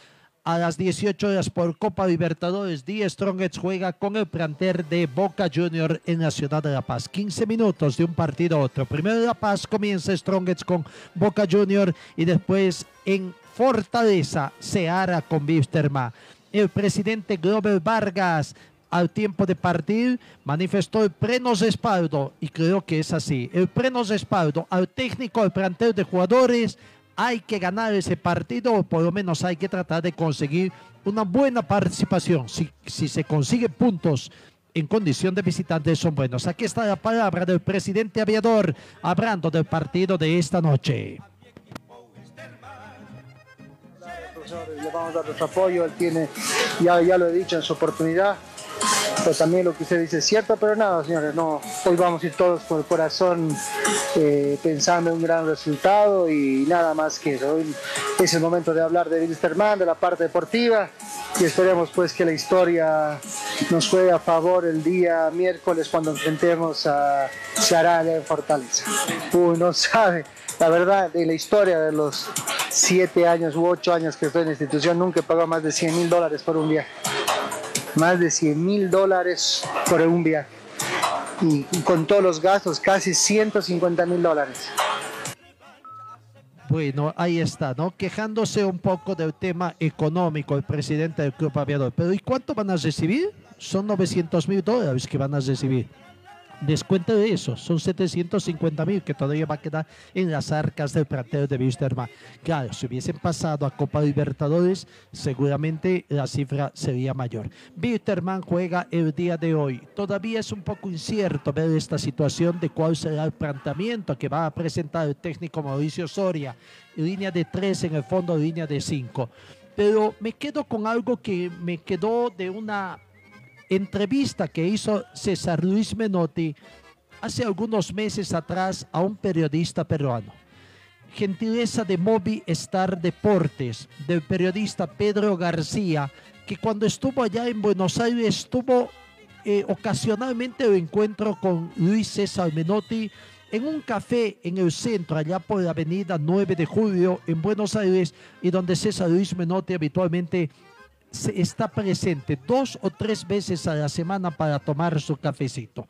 A las 18 horas por Copa Libertadores, Die Strongets juega con el planter de Boca Junior en la ciudad de La Paz. 15 minutos de un partido a otro. Primero La Paz comienza Strongets con Boca Junior y después en Fortaleza se hará con Wisterman. El presidente Glover Vargas al tiempo de partir manifestó el pleno respaldo y creo que es así. El pleno respaldo al técnico, al plantel de jugadores. Hay que ganar ese partido o por lo menos hay que tratar de conseguir una buena participación. Si, se consigue puntos en condición de visitantes son buenos. Aquí está la palabra del presidente aviador hablando del partido de esta noche. le vamos a dar nuestro apoyo, él tiene, ya, ya lo he dicho en su oportunidad, pero también lo que usted dice es cierto, pero nada, señores, no, hoy vamos a ir todos con el corazón eh, pensando en un gran resultado y nada más que eso. Hoy es el momento de hablar de Wilstermann, de la parte deportiva y esperemos pues que la historia nos juegue a favor el día miércoles cuando enfrentemos a Charalla en Fortaleza. Uy, no sabe, la verdad, de la historia de los siete años u ocho años que estoy en la institución, nunca he pagado más de 100 mil dólares por un viaje. Más de 100 mil dólares por un viaje. Y con todos los gastos, casi 150 mil dólares. Bueno, ahí está, ¿no? Quejándose un poco del tema económico el presidente del Club Aviador. Pero ¿y cuánto van a recibir? Son 900 mil dólares que van a recibir. Descuento de eso, son 750 mil que todavía va a quedar en las arcas del plantel de Wisterman. Claro, si hubiesen pasado a Copa Libertadores, seguramente la cifra sería mayor. Wisterman juega el día de hoy. Todavía es un poco incierto ver esta situación de cuál será el planteamiento que va a presentar el técnico Mauricio Soria. Línea de 3 en el fondo, línea de 5. Pero me quedo con algo que me quedó de una entrevista que hizo César Luis Menotti hace algunos meses atrás a un periodista peruano. Gentileza de Movistar Deportes, del periodista Pedro García, que cuando estuvo allá en Buenos Aires estuvo eh, ocasionalmente el encuentro con Luis César Menotti en un café en el centro, allá por la avenida 9 de julio en Buenos Aires, y donde César Luis Menotti habitualmente está presente dos o tres veces a la semana para tomar su cafecito.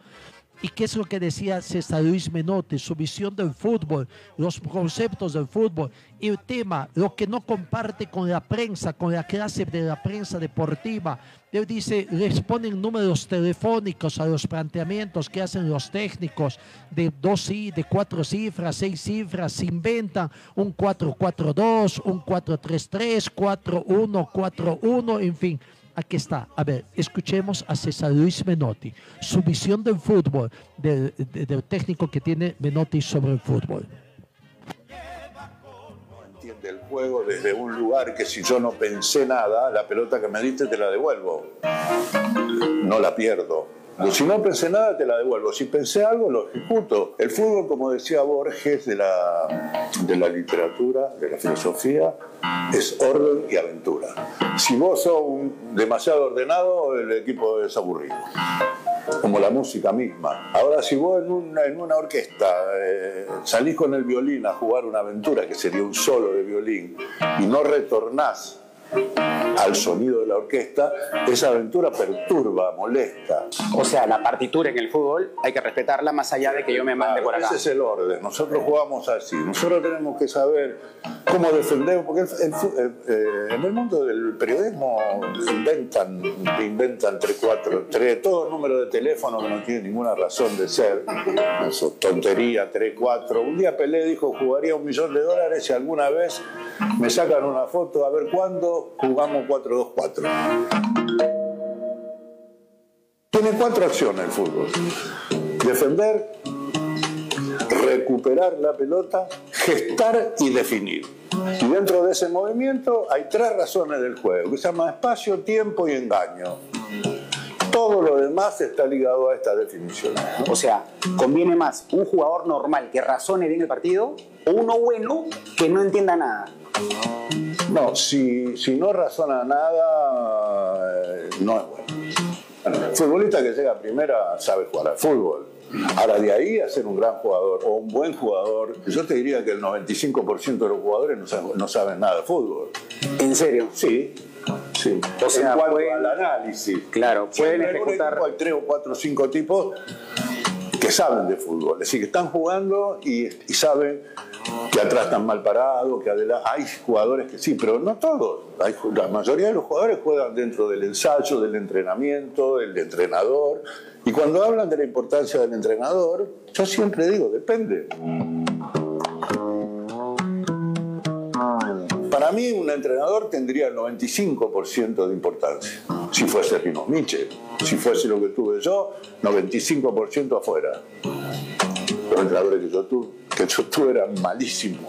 ¿Y qué es lo que decía César Luis Menotti? Su visión del fútbol, los conceptos del fútbol, el tema, lo que no comparte con la prensa, con la clase de la prensa deportiva. Él dice, les ponen números telefónicos a los planteamientos que hacen los técnicos de dos, de cuatro cifras, seis cifras, se inventan un 4-4-2, un 4-3-3, 4-1-4-1, en fin aquí está. A ver, escuchemos a César Luis Menotti, su visión del fútbol, del, técnico que tiene Menotti sobre el fútbol. Entiende el juego desde un lugar que si yo no pensé nada, la pelota que me diste te la devuelvo. No la pierdo. Si no pensé nada, te la devuelvo. Si pensé algo, lo ejecuto. El fútbol, como decía Borges, de la, de la literatura, de la filosofía, es orden y aventura. Si vos sos demasiado ordenado, el equipo es aburrido. Como la música misma. Ahora, si vos en una, en una orquesta eh, salís con el violín a jugar una aventura, que sería un solo de violín, y no retornás al sonido de la orquesta, esa aventura perturba, molesta. O sea, la partitura en el fútbol hay que respetarla más allá de que yo me mande por acá. Ese es el orden. Nosotros jugamos así. Nosotros tenemos que saber cómo defender, porque eh, en el mundo del periodismo inventan, inventan tres, cuatro, tres, todo número de teléfono que no tiene ninguna razón de ser. Eso, tontería, tres, cuatro. Un día Pelé dijo jugaría un millón de dólares y alguna vez me sacan una foto a ver cuándo jugamos 4-2-4. Tiene cuatro acciones el fútbol. Defender, recuperar la pelota, gestar y definir. Y dentro de ese movimiento hay tres razones del juego, que se espacio, tiempo y engaño. Todo lo demás está ligado a esta definición. O sea, conviene más un jugador normal que razone bien el partido o uno bueno que no entienda nada. No, si, si no razona nada, eh, no es bueno. El futbolista que llega a primera sabe jugar al fútbol. Ahora, de ahí a ser un gran jugador o un buen jugador, yo te diría que el 95% de los jugadores no saben, no saben nada de fútbol. ¿En serio? Sí. Sí. O sea, en cuanto pueden- al análisis. Claro, pueden ejecutar- Hay tres o cuatro o cinco tipos saben de fútbol. Es decir, que están jugando y, saben que atrás están mal parados, que adelante. Hay jugadores que sí, pero no todos. La mayoría de los jugadores juegan dentro del ensayo, del entrenamiento, del entrenador. Y cuando hablan de la importancia del entrenador, yo siempre digo, depende. Para mí, un entrenador tendría el 95% de importancia. Si fuese Rino Miche, si fuese lo que tuve yo, 95% afuera. Los entrenadores que yo tuve, que tú era malísimo.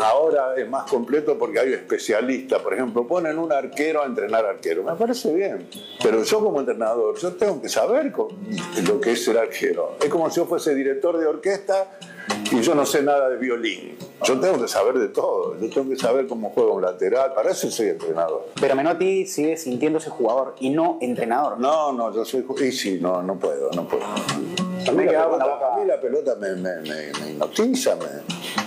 Ahora es más completo porque hay especialistas. Por ejemplo, ponen un arquero a entrenar arquero. Me parece bien. Pero yo como entrenador, yo tengo que saber lo que es ser arquero. Es como si yo fuese director de orquesta y yo no sé nada de violín. Yo tengo que saber de todo. Yo tengo que saber cómo juega un lateral. Para eso soy entrenador. Pero Menotti sigue sintiéndose jugador y no entrenador. No, no, yo soy. Y sí, no, no puedo, no puedo. A mí, la pelota, boca- a mí la pelota me, me, me, me hipnotiza. Me,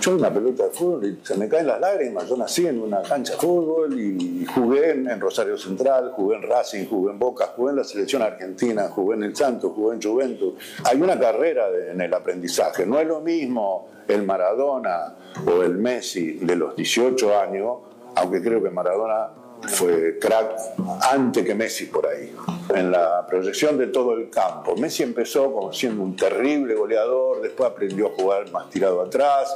yo una pelota de fútbol y se me caen las lágrimas. Yo nací en una cancha de fútbol y jugué en, en Rosario Central, jugué en Racing, jugué en Boca, jugué en la selección argentina, jugué en el Santos, jugué en Juventus. Hay una carrera de- en el aprendizaje. No es lo mismo el Maradona o el Messi de los 18 años, aunque creo que Maradona fue crack antes que Messi por ahí. En la proyección de todo el campo. Messi empezó como siendo un terrible goleador, después aprendió a jugar más tirado atrás,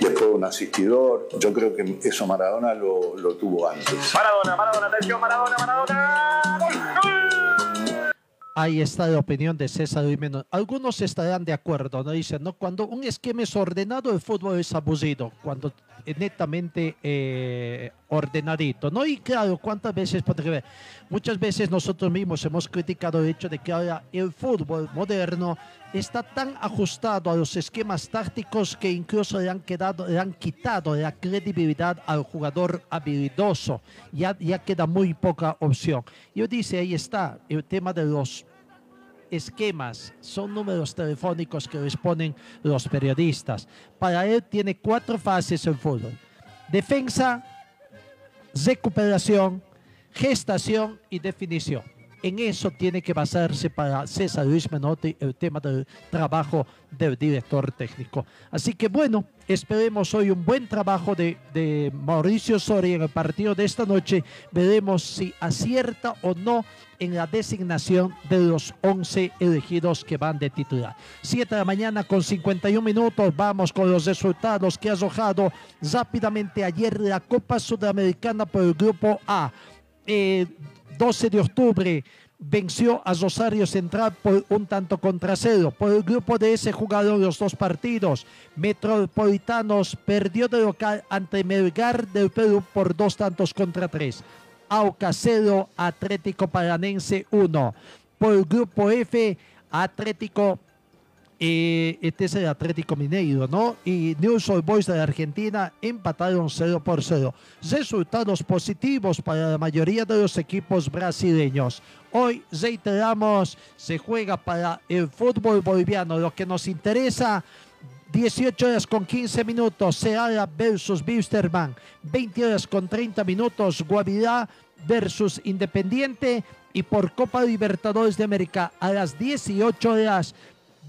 después un asistidor. Yo creo que eso Maradona lo, lo tuvo antes. Maradona, Maradona, atención, Maradona, Maradona. Ahí está la opinión de César Jiménez. Algunos estarán de acuerdo, ¿no? Dicen, ¿no? Cuando un esquema es ordenado, el fútbol es abusivo. Cuando es netamente eh, ordenadito, ¿no? Y claro, ¿cuántas veces, porque ver, muchas veces nosotros mismos hemos criticado el hecho de que ahora el fútbol moderno está tan ajustado a los esquemas tácticos que incluso le han, quedado, le han quitado la credibilidad al jugador habilidoso. Ya, queda muy poca opción. Yo dice, ahí está el tema de los esquemas, son números telefónicos que les los periodistas. Para él tiene cuatro fases el fútbol. Defensa, recuperación, gestación y definición. En eso tiene que basarse para César Luis Menotti el tema del trabajo del director técnico. Así que bueno, esperemos hoy un buen trabajo de, Mauricio Soria en el partido de esta noche. Veremos si acierta o no en la designación de los 11 elegidos que van de titular. 7 de la mañana con 51 minutos. Vamos con los resultados que ha arrojado rápidamente ayer la Copa Sudamericana por el Grupo A. Eh, 12 de octubre venció a Rosario Central por un tanto contra cero. Por el grupo de ese jugaron los dos partidos. Metropolitanos perdió de local ante Melgar del Perú por dos tantos contra tres. Auca 0, Atlético Paranense 1. Por el grupo F, Atlético eh, este es el Atlético Mineiro, ¿no? Y News Old Boys de la Argentina empataron 0 por 0. Resultados positivos para la mayoría de los equipos brasileños. Hoy, reiteramos, se juega para el fútbol boliviano. Lo que nos interesa, 18 horas con 15 minutos, Seara versus Wilstermann. 20 horas con 30 minutos, Guavirá versus Independiente. Y por Copa Libertadores de América, a las 18 horas,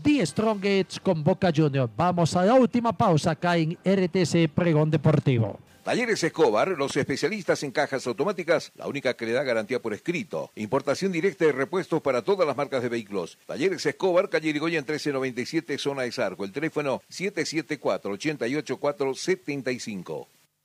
The Strongest con Boca Juniors. Vamos a la última pausa acá en RTC Pregón Deportivo. Talleres Escobar, los especialistas en cajas automáticas, la única que le da garantía por escrito. Importación directa de repuestos para todas las marcas de vehículos. Talleres Escobar, calle Irigoyen 1397, zona de Zarco. El teléfono 774-88475.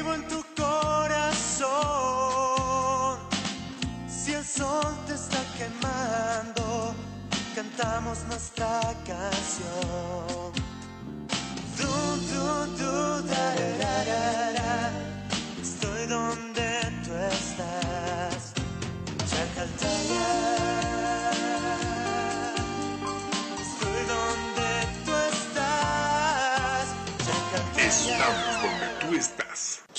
vivo en tu corazón. Si el sol te está quemando, cantamos nuestra canción. Du, du, du, da, da, da, da. Estoy donde tú estás. Chacaltaya. Estoy donde tú estás. Chacaltaya. Estamos donde tú estás.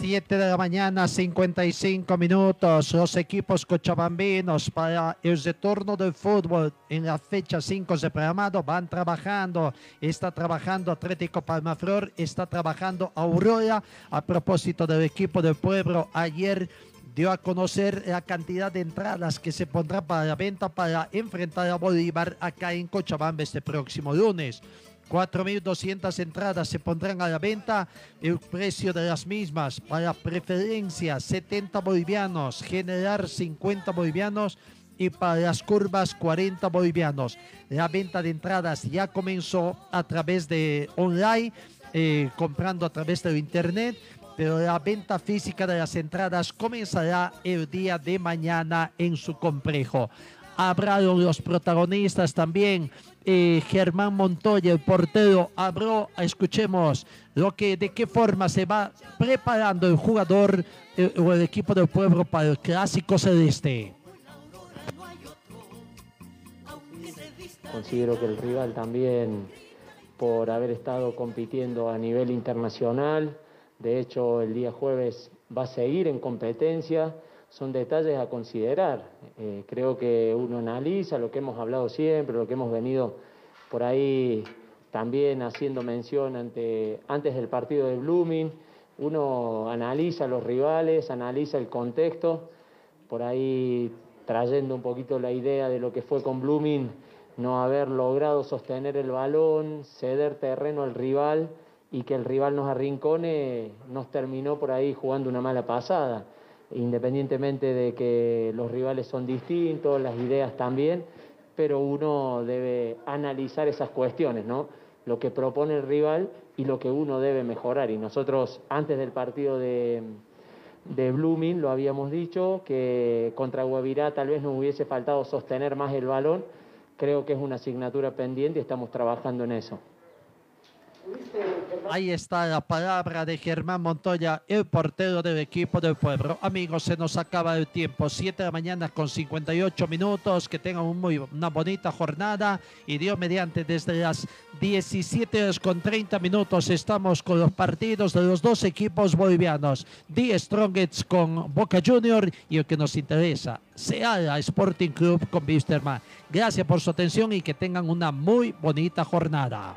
7 de la mañana, 55 minutos. Los equipos cochabambinos para el retorno del fútbol en la fecha 5 de programado van trabajando. Está trabajando Atlético Palmaflor, está trabajando Aurora. A propósito del equipo del pueblo, ayer dio a conocer la cantidad de entradas que se pondrá para la venta para enfrentar a Bolívar acá en Cochabamba este próximo lunes. 4.200 entradas se pondrán a la venta. El precio de las mismas para preferencia 70 bolivianos, generar 50 bolivianos y para las curvas 40 bolivianos. La venta de entradas ya comenzó a través de online, eh, comprando a través de internet, pero la venta física de las entradas comenzará el día de mañana en su complejo. Hablaron los protagonistas también. Eh, Germán Montoya, el portero, habló, escuchemos lo que, de qué forma se va preparando el jugador eh, o el equipo del pueblo para el clásico celeste. Considero que el rival también, por haber estado compitiendo a nivel internacional, de hecho el día jueves va a seguir en competencia, son detalles a considerar. Eh, creo que uno analiza lo que hemos hablado siempre, lo que hemos venido por ahí también haciendo mención ante, antes del partido de Blooming. Uno analiza los rivales, analiza el contexto, por ahí trayendo un poquito la idea de lo que fue con Blooming, no haber logrado sostener el balón, ceder terreno al rival y que el rival nos arrincone, nos terminó por ahí jugando una mala pasada independientemente de que los rivales son distintos, las ideas también, pero uno debe analizar esas cuestiones, ¿no? Lo que propone el rival y lo que uno debe mejorar. Y nosotros, antes del partido de, de Blooming, lo habíamos dicho, que contra Guavirá tal vez nos hubiese faltado sostener más el balón. Creo que es una asignatura pendiente y estamos trabajando en eso. Ahí está la palabra de Germán Montoya, el portero del equipo del pueblo. Amigos, se nos acaba el tiempo. 7 de la mañana con 58 minutos. Que tengan una bonita jornada. Y Dios mediante, desde las 17 horas con 30 minutos estamos con los partidos de los dos equipos bolivianos. The Strongets con Boca Junior y el que nos interesa, Seara Sporting Club con Wisterman. Gracias por su atención y que tengan una muy bonita jornada.